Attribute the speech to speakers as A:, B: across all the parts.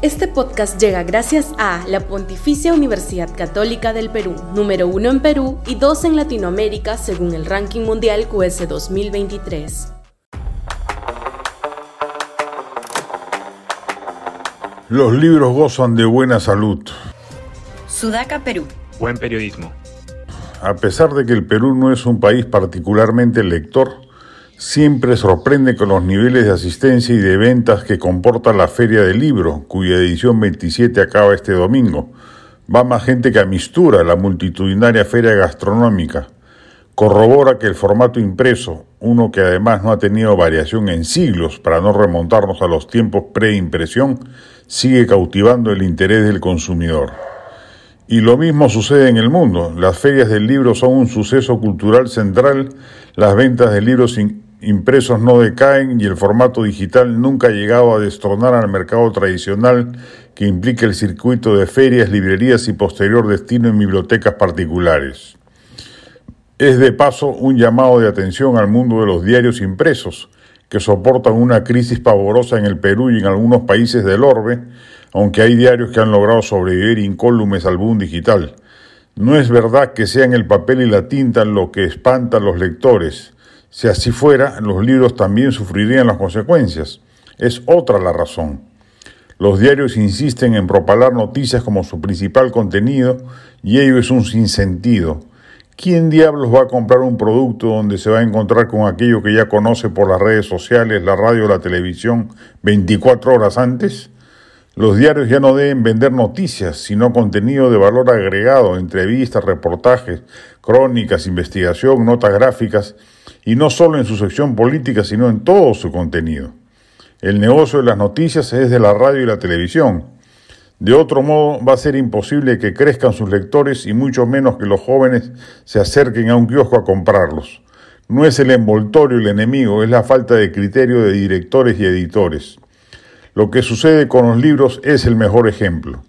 A: Este podcast llega gracias a la Pontificia Universidad Católica del Perú, número uno en Perú y dos en Latinoamérica según el ranking mundial QS 2023.
B: Los libros gozan de buena salud.
C: Sudaca, Perú.
D: Buen periodismo.
B: A pesar de que el Perú no es un país particularmente lector, Siempre sorprende con los niveles de asistencia y de ventas que comporta la Feria del Libro, cuya edición 27 acaba este domingo. Va más gente que a Mistura, la multitudinaria feria gastronómica. Corrobora que el formato impreso, uno que además no ha tenido variación en siglos para no remontarnos a los tiempos preimpresión, sigue cautivando el interés del consumidor. Y lo mismo sucede en el mundo. Las ferias del libro son un suceso cultural central, las ventas de libros impresos no decaen y el formato digital nunca ha llegado a destronar al mercado tradicional que implica el circuito de ferias, librerías y posterior destino en bibliotecas particulares. Es de paso un llamado de atención al mundo de los diarios impresos, que soportan una crisis pavorosa en el Perú y en algunos países del orbe, aunque hay diarios que han logrado sobrevivir incólumes al boom digital. No es verdad que sean el papel y la tinta lo que espantan a los lectores, si así fuera, los libros también sufrirían las consecuencias. Es otra la razón. Los diarios insisten en propalar noticias como su principal contenido y ello es un sinsentido. ¿Quién diablos va a comprar un producto donde se va a encontrar con aquello que ya conoce por las redes sociales, la radio, la televisión 24 horas antes? Los diarios ya no deben vender noticias, sino contenido de valor agregado, entrevistas, reportajes, crónicas, investigación, notas gráficas y no solo en su sección política, sino en todo su contenido. El negocio de las noticias es de la radio y la televisión. De otro modo, va a ser imposible que crezcan sus lectores y mucho menos que los jóvenes se acerquen a un kiosco a comprarlos. No es el envoltorio el enemigo, es la falta de criterio de directores y editores. Lo que sucede con los libros es el mejor ejemplo.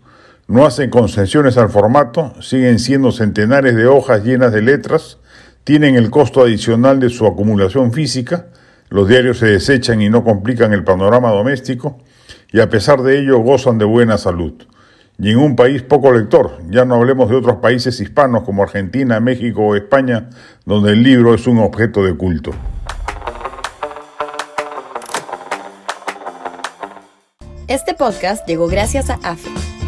B: No hacen concesiones al formato, siguen siendo centenares de hojas llenas de letras, tienen el costo adicional de su acumulación física, los diarios se desechan y no complican el panorama doméstico, y a pesar de ello gozan de buena salud. Y en un país poco lector, ya no hablemos de otros países hispanos como Argentina, México o España, donde el libro es un objeto de culto.
C: Este podcast llegó gracias a AFE,